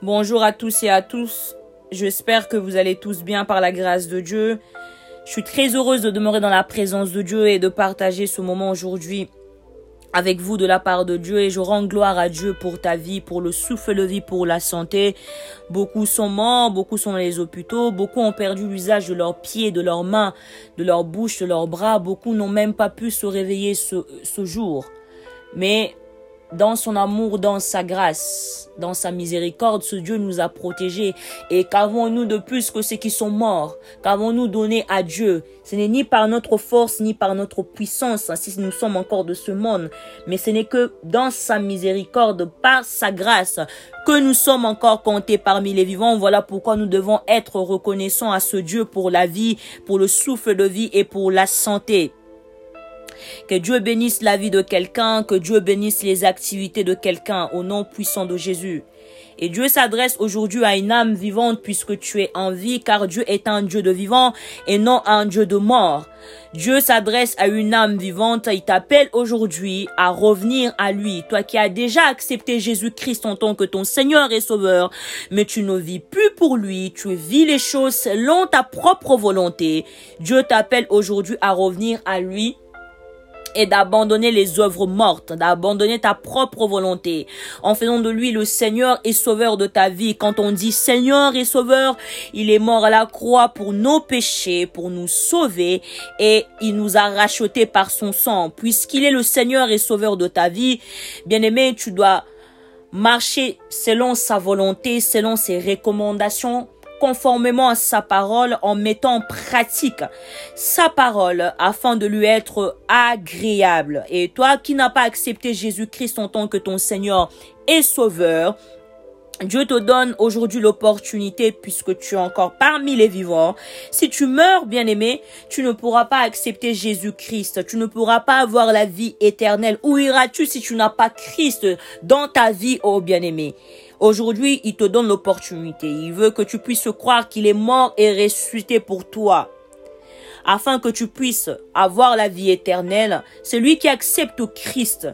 Bonjour à tous et à tous. J'espère que vous allez tous bien par la grâce de Dieu. Je suis très heureuse de demeurer dans la présence de Dieu et de partager ce moment aujourd'hui avec vous de la part de Dieu et je rends gloire à Dieu pour ta vie, pour le souffle de vie, pour la santé. Beaucoup sont morts, beaucoup sont dans les hôpitaux, beaucoup ont perdu l'usage de leurs pieds, de leurs mains, de leur bouche, de leurs bras, beaucoup n'ont même pas pu se réveiller ce jour. Mais dans son amour, dans sa grâce, dans sa miséricorde, ce Dieu nous a protégés. Et qu'avons-nous de plus que ceux qui sont morts? Qu'avons-nous donné à Dieu? Ce n'est ni par notre force, ni par notre puissance, hein, si nous sommes encore de ce monde, mais ce n'est que dans sa miséricorde, par sa grâce, que nous sommes encore comptés parmi les vivants. Voilà pourquoi nous devons être reconnaissants à ce Dieu pour la vie, pour le souffle de vie et pour la santé. Que Dieu bénisse la vie de quelqu'un, que Dieu bénisse les activités de quelqu'un au nom puissant de Jésus. Et Dieu s'adresse aujourd'hui à une âme vivante puisque tu es en vie, car Dieu est un Dieu de vivant et non un Dieu de mort. Dieu s'adresse à une âme vivante, il t'appelle aujourd'hui à revenir à lui, toi qui as déjà accepté Jésus-Christ en tant que ton Seigneur et Sauveur, mais tu ne vis plus pour lui, tu vis les choses selon ta propre volonté. Dieu t'appelle aujourd'hui à revenir à lui et d'abandonner les œuvres mortes, d'abandonner ta propre volonté, en faisant de lui le Seigneur et Sauveur de ta vie. Quand on dit Seigneur et Sauveur, il est mort à la croix pour nos péchés, pour nous sauver, et il nous a rachetés par son sang. Puisqu'il est le Seigneur et Sauveur de ta vie, bien aimé, tu dois marcher selon sa volonté, selon ses recommandations, conformément à sa parole en mettant en pratique sa parole afin de lui être agréable. Et toi qui n'as pas accepté Jésus-Christ en tant que ton Seigneur et Sauveur, Dieu te donne aujourd'hui l'opportunité, puisque tu es encore parmi les vivants. Si tu meurs, bien-aimé, tu ne pourras pas accepter Jésus-Christ. Tu ne pourras pas avoir la vie éternelle. Où iras-tu si tu n'as pas Christ dans ta vie, oh bien-aimé? Aujourd'hui, il te donne l'opportunité. Il veut que tu puisses croire qu'il est mort et ressuscité pour toi. Afin que tu puisses avoir la vie éternelle. Celui qui accepte Christ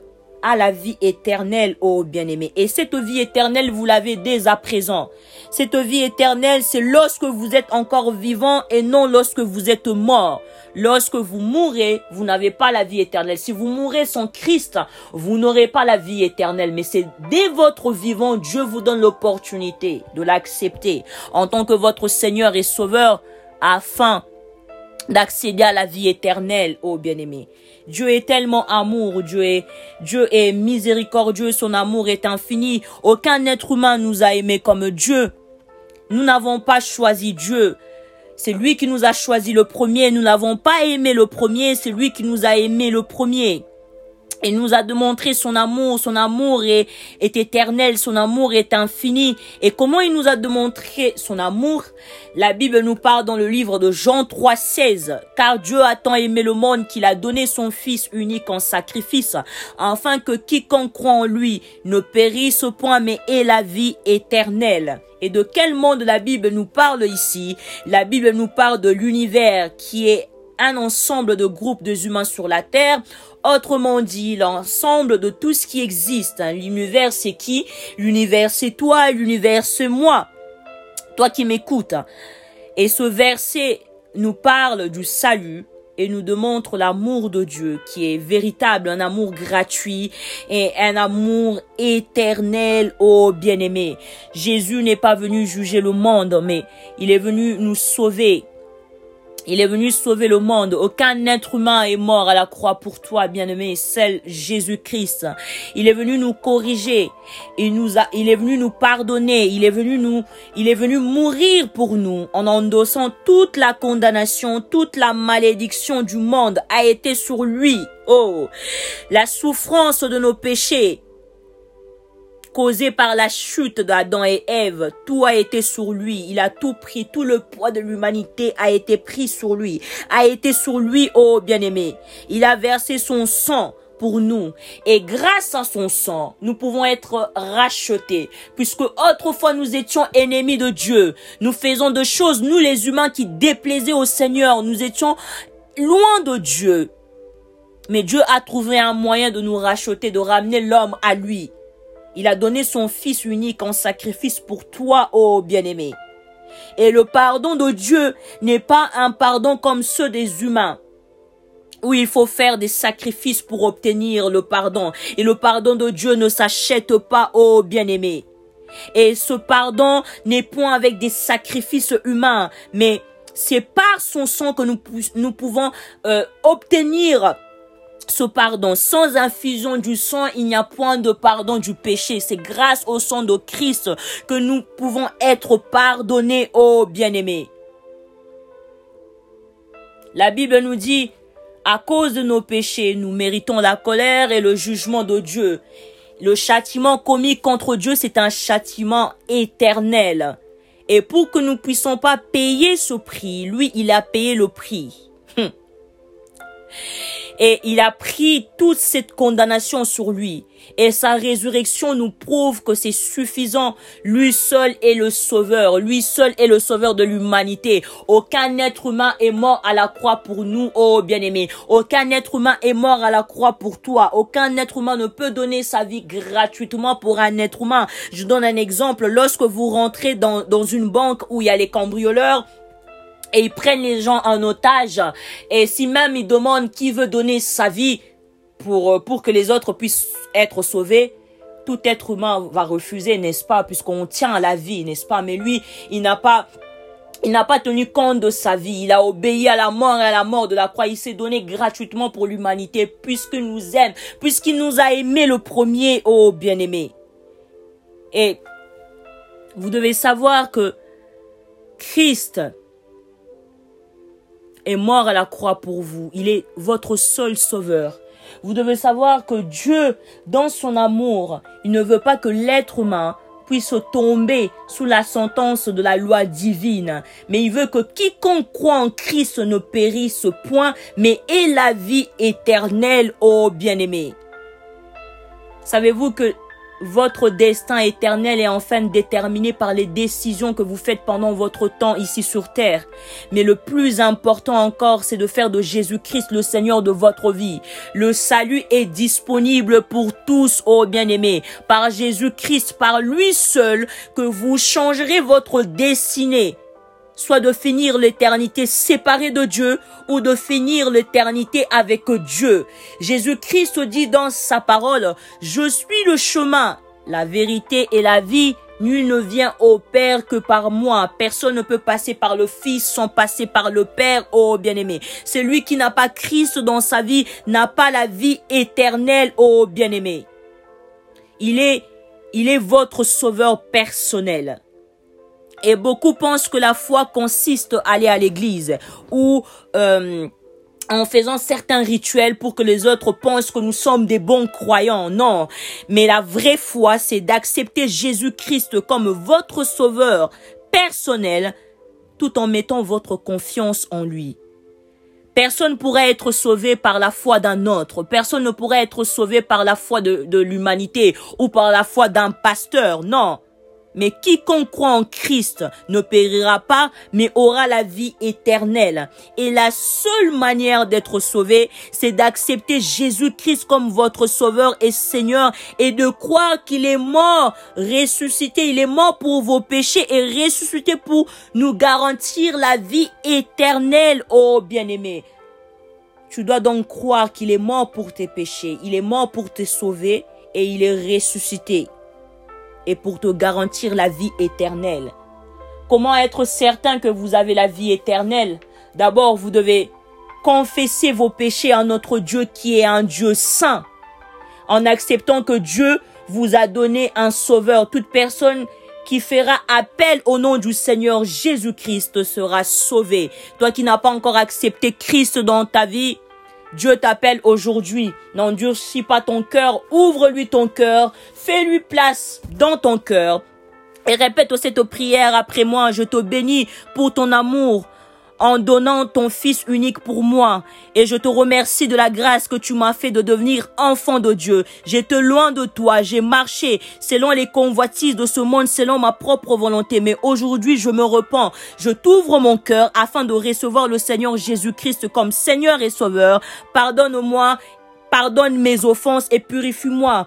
à la vie éternelle, ô bien-aimé. Et cette vie éternelle, vous l'avez dès à présent. Cette vie éternelle, c'est lorsque vous êtes encore vivant et non lorsque vous êtes mort. Lorsque vous mourrez, vous n'avez pas la vie éternelle. Si vous mourrez sans Christ, vous n'aurez pas la vie éternelle. Mais c'est dès votre vivant, Dieu vous donne l'opportunité de l'accepter en tant que votre Seigneur et Sauveur afin d'accéder à la vie éternelle, ô bien-aimé. Dieu est tellement amour, Dieu est, Dieu est miséricordieux, son amour est infini. Aucun être humain nous a aimés comme Dieu. Nous n'avons pas choisi Dieu. C'est lui qui nous a choisi le premier. Nous n'avons pas aimé le premier. C'est lui qui nous a aimé le premier. Il nous a démontré son amour, son amour est, est éternel, son amour est infini. Et comment il nous a démontré son amour? La Bible nous parle dans le livre de Jean 3,16. Car Dieu a tant aimé le monde qu'il a donné son Fils unique en sacrifice, afin que quiconque croit en lui ne périsse point, mais ait la vie éternelle. Et de quel monde la Bible nous parle ici? La Bible nous parle de l'univers qui est un ensemble de groupes de humains sur la terre. Autrement dit, l'ensemble de tout ce qui existe. Hein. L'univers, c'est qui? L'univers, c'est toi. L'univers, c'est moi. Toi qui m'écoutes. Et ce verset nous parle du salut et nous démontre l'amour de Dieu qui est véritable, un amour gratuit et un amour éternel au bien-aimé. Jésus n'est pas venu juger le monde, mais il est venu nous sauver il est venu sauver le monde. Aucun être humain est mort à la croix pour toi, bien-aimé, seul Jésus-Christ. Il est venu nous corriger. Il nous a, il est venu nous pardonner. Il est venu nous, il est venu mourir pour nous en endossant toute la condamnation, toute la malédiction du monde a été sur lui. Oh, la souffrance de nos péchés causé par la chute d'Adam et Ève. Tout a été sur lui. Il a tout pris. Tout le poids de l'humanité a été pris sur lui. A été sur lui, oh bien-aimé. Il a versé son sang pour nous. Et grâce à son sang, nous pouvons être rachetés. Puisque autrefois nous étions ennemis de Dieu. Nous faisons de choses, nous les humains, qui déplaisaient au Seigneur. Nous étions loin de Dieu. Mais Dieu a trouvé un moyen de nous racheter, de ramener l'homme à lui. Il a donné son Fils unique en sacrifice pour toi, ô bien-aimé. Et le pardon de Dieu n'est pas un pardon comme ceux des humains où il faut faire des sacrifices pour obtenir le pardon. Et le pardon de Dieu ne s'achète pas, ô bien-aimé. Et ce pardon n'est point avec des sacrifices humains, mais c'est par son sang que nous, pouvons euh, obtenir ce pardon. Sans infusion du sang, il n'y a point de pardon du péché. C'est grâce au sang de Christ que nous pouvons être pardonnés, ô bien-aimés. La Bible nous dit, à cause de nos péchés, nous méritons la colère et le jugement de Dieu. Le châtiment commis contre Dieu, c'est un châtiment éternel. Et pour que nous puissions pas payer ce prix, lui, il a payé le prix. Hum et il a pris toute cette condamnation sur lui. Et sa résurrection nous prouve que c'est suffisant. Lui seul est le sauveur. Lui seul est le sauveur de l'humanité. Aucun être humain est mort à la croix pour nous, oh bien-aimé. Aucun être humain est mort à la croix pour toi. Aucun être humain ne peut donner sa vie gratuitement pour un être humain. Je donne un exemple. Lorsque vous rentrez dans, dans une banque où il y a les cambrioleurs, et ils prennent les gens en otage. Et si même ils demandent qui veut donner sa vie pour, euh, pour que les autres puissent être sauvés, tout être humain va refuser, n'est-ce pas, puisqu'on tient à la vie, n'est-ce pas? Mais lui, il n'a pas, il n'a pas tenu compte de sa vie. Il a obéi à la mort et à la mort de la croix. Il s'est donné gratuitement pour l'humanité, puisqu'il nous aime, puisqu'il nous a aimé le premier, oh bien-aimé. Et vous devez savoir que Christ, est mort à la croix pour vous. Il est votre seul sauveur. Vous devez savoir que Dieu, dans son amour, il ne veut pas que l'être humain puisse tomber sous la sentence de la loi divine, mais il veut que quiconque croit en Christ ne périsse point, mais ait la vie éternelle, ô bien-aimé. Savez-vous que votre destin éternel est enfin déterminé par les décisions que vous faites pendant votre temps ici sur terre. Mais le plus important encore, c'est de faire de Jésus-Christ le Seigneur de votre vie. Le salut est disponible pour tous, ô bien-aimés. Par Jésus-Christ, par lui seul, que vous changerez votre destinée soit de finir l'éternité séparée de Dieu ou de finir l'éternité avec Dieu. Jésus-Christ dit dans sa parole, je suis le chemin, la vérité et la vie. Nul ne vient au Père que par moi. Personne ne peut passer par le Fils sans passer par le Père, oh bien-aimé. Celui qui n'a pas Christ dans sa vie n'a pas la vie éternelle, oh bien-aimé. Il est, il est votre sauveur personnel. Et beaucoup pensent que la foi consiste à aller à l'église ou euh, en faisant certains rituels pour que les autres pensent que nous sommes des bons croyants. Non, mais la vraie foi, c'est d'accepter Jésus-Christ comme votre sauveur personnel tout en mettant votre confiance en lui. Personne ne pourrait être sauvé par la foi d'un autre. Personne ne pourrait être sauvé par la foi de, de l'humanité ou par la foi d'un pasteur. Non. Mais quiconque croit en Christ ne périra pas, mais aura la vie éternelle. Et la seule manière d'être sauvé, c'est d'accepter Jésus-Christ comme votre sauveur et Seigneur et de croire qu'il est mort, ressuscité. Il est mort pour vos péchés et ressuscité pour nous garantir la vie éternelle, oh bien-aimé. Tu dois donc croire qu'il est mort pour tes péchés, il est mort pour te sauver et il est ressuscité et pour te garantir la vie éternelle. Comment être certain que vous avez la vie éternelle? D'abord, vous devez confesser vos péchés à notre Dieu qui est un Dieu saint. En acceptant que Dieu vous a donné un sauveur, toute personne qui fera appel au nom du Seigneur Jésus-Christ sera sauvée. Toi qui n'as pas encore accepté Christ dans ta vie, Dieu t'appelle aujourd'hui. N'endurcis pas ton cœur, ouvre-lui ton cœur, fais-lui place dans ton cœur. Et répète cette prière après moi, je te bénis pour ton amour, en donnant ton Fils unique pour moi. Et je te remercie de la grâce que tu m'as fait de devenir enfant de Dieu. J'étais loin de toi, j'ai marché selon les convoitises de ce monde, selon ma propre volonté. Mais aujourd'hui, je me repens. Je t'ouvre mon cœur afin de recevoir le Seigneur Jésus-Christ comme Seigneur et Sauveur. Pardonne-moi, pardonne mes offenses et purifie-moi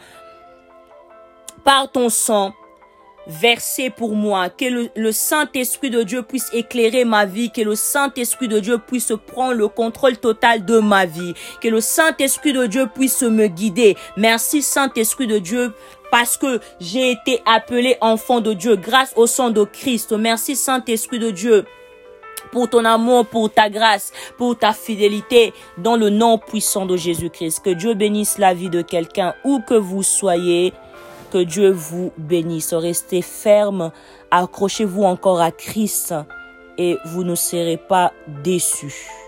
par ton sang versé pour moi, que le, Saint-Esprit de Dieu puisse éclairer ma vie, que le Saint-Esprit de Dieu puisse prendre le contrôle total de ma vie, que le Saint-Esprit de Dieu puisse me guider. Merci Saint-Esprit de Dieu parce que j'ai été appelé enfant de Dieu grâce au sang de Christ. Merci Saint-Esprit de Dieu pour ton amour, pour ta grâce, pour ta fidélité, dans le nom puissant de Jésus-Christ. Que Dieu bénisse la vie de quelqu'un, où que vous soyez. Que Dieu vous bénisse. Restez ferme. Accrochez-vous encore à Christ et vous ne serez pas déçus.